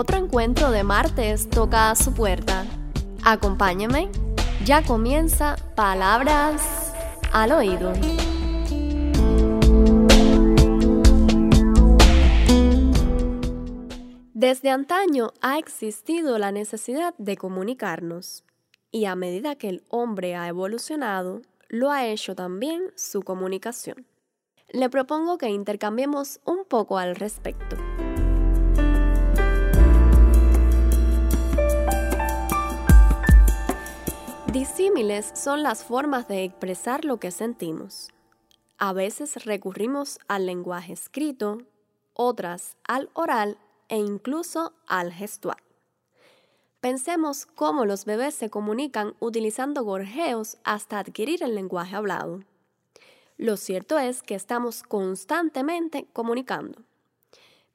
Otro encuentro de martes toca a su puerta. Acompáñeme, ya comienza Palabras al Oído. Desde antaño ha existido la necesidad de comunicarnos y a medida que el hombre ha evolucionado, lo ha hecho también su comunicación. Le propongo que intercambiemos un poco al respecto. Disímiles son las formas de expresar lo que sentimos. A veces recurrimos al lenguaje escrito, otras al oral e incluso al gestual. Pensemos cómo los bebés se comunican utilizando gorjeos hasta adquirir el lenguaje hablado. Lo cierto es que estamos constantemente comunicando.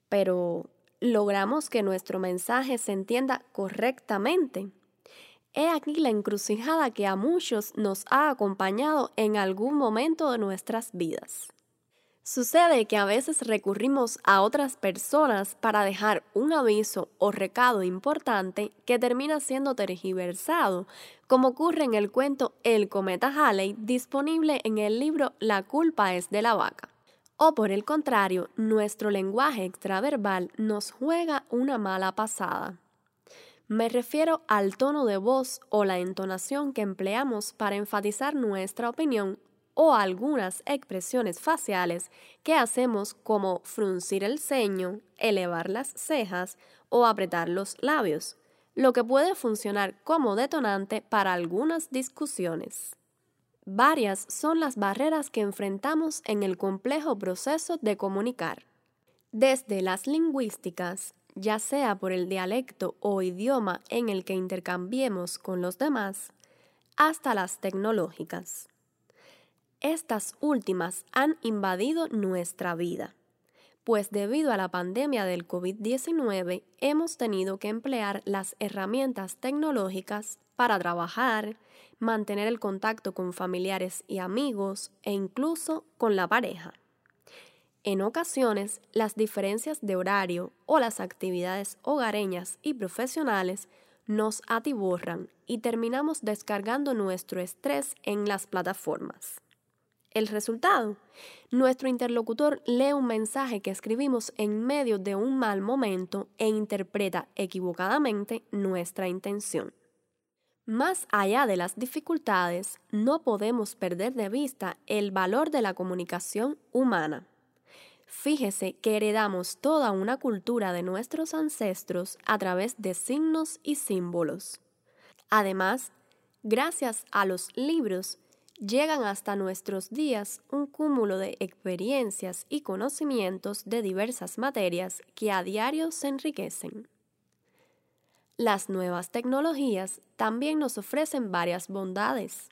Pero, ¿logramos que nuestro mensaje se entienda correctamente? He aquí la encrucijada que a muchos nos ha acompañado en algún momento de nuestras vidas. Sucede que a veces recurrimos a otras personas para dejar un aviso o recado importante que termina siendo tergiversado, como ocurre en el cuento El cometa Halley disponible en el libro La culpa es de la vaca. O por el contrario, nuestro lenguaje extraverbal nos juega una mala pasada. Me refiero al tono de voz o la entonación que empleamos para enfatizar nuestra opinión o algunas expresiones faciales que hacemos como fruncir el ceño, elevar las cejas o apretar los labios, lo que puede funcionar como detonante para algunas discusiones. Varias son las barreras que enfrentamos en el complejo proceso de comunicar. Desde las lingüísticas, ya sea por el dialecto o idioma en el que intercambiemos con los demás, hasta las tecnológicas. Estas últimas han invadido nuestra vida, pues debido a la pandemia del COVID-19 hemos tenido que emplear las herramientas tecnológicas para trabajar, mantener el contacto con familiares y amigos e incluso con la pareja. En ocasiones, las diferencias de horario o las actividades hogareñas y profesionales nos atiborran y terminamos descargando nuestro estrés en las plataformas. El resultado, nuestro interlocutor lee un mensaje que escribimos en medio de un mal momento e interpreta equivocadamente nuestra intención. Más allá de las dificultades, no podemos perder de vista el valor de la comunicación humana. Fíjese que heredamos toda una cultura de nuestros ancestros a través de signos y símbolos. Además, gracias a los libros, llegan hasta nuestros días un cúmulo de experiencias y conocimientos de diversas materias que a diario se enriquecen. Las nuevas tecnologías también nos ofrecen varias bondades.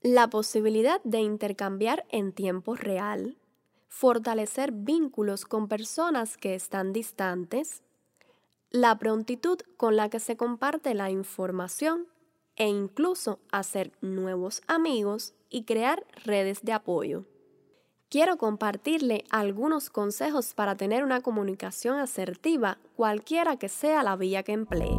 La posibilidad de intercambiar en tiempo real, fortalecer vínculos con personas que están distantes, la prontitud con la que se comparte la información e incluso hacer nuevos amigos y crear redes de apoyo. Quiero compartirle algunos consejos para tener una comunicación asertiva cualquiera que sea la vía que emplee.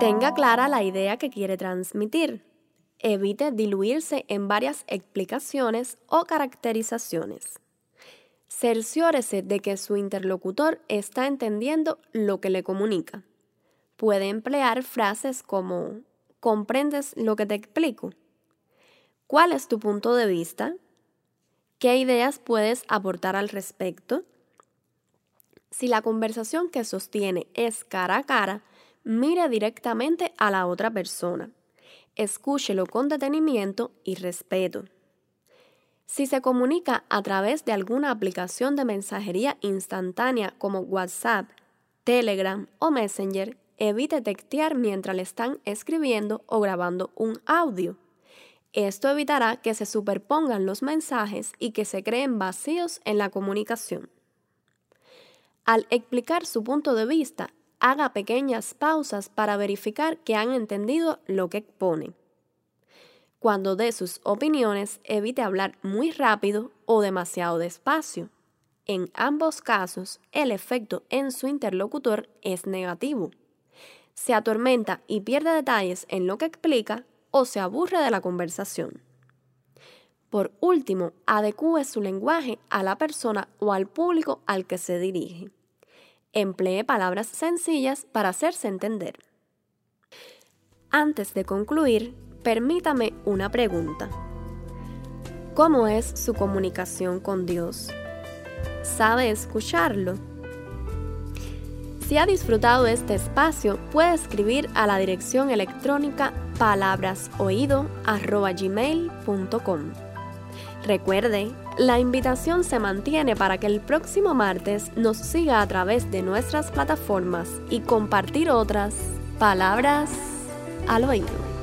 Tenga clara la idea que quiere transmitir. Evite diluirse en varias explicaciones o caracterizaciones. Cerciórese de que su interlocutor está entendiendo lo que le comunica. Puede emplear frases como ¿comprendes lo que te explico? ¿Cuál es tu punto de vista? ¿Qué ideas puedes aportar al respecto? Si la conversación que sostiene es cara a cara, mire directamente a la otra persona. Escúchelo con detenimiento y respeto. Si se comunica a través de alguna aplicación de mensajería instantánea como WhatsApp, Telegram o Messenger, evite textear mientras le están escribiendo o grabando un audio. Esto evitará que se superpongan los mensajes y que se creen vacíos en la comunicación. Al explicar su punto de vista, haga pequeñas pausas para verificar que han entendido lo que expone. Cuando dé sus opiniones, evite hablar muy rápido o demasiado despacio. En ambos casos, el efecto en su interlocutor es negativo. Se atormenta y pierde detalles en lo que explica o se aburre de la conversación. Por último, adecúe su lenguaje a la persona o al público al que se dirige. Emplee palabras sencillas para hacerse entender. Antes de concluir, permítame una pregunta. ¿Cómo es su comunicación con Dios? ¿Sabe escucharlo? Si ha disfrutado este espacio, puede escribir a la dirección electrónica palabrasoído.gmail.com. Recuerde, la invitación se mantiene para que el próximo martes nos siga a través de nuestras plataformas y compartir otras palabras al oído.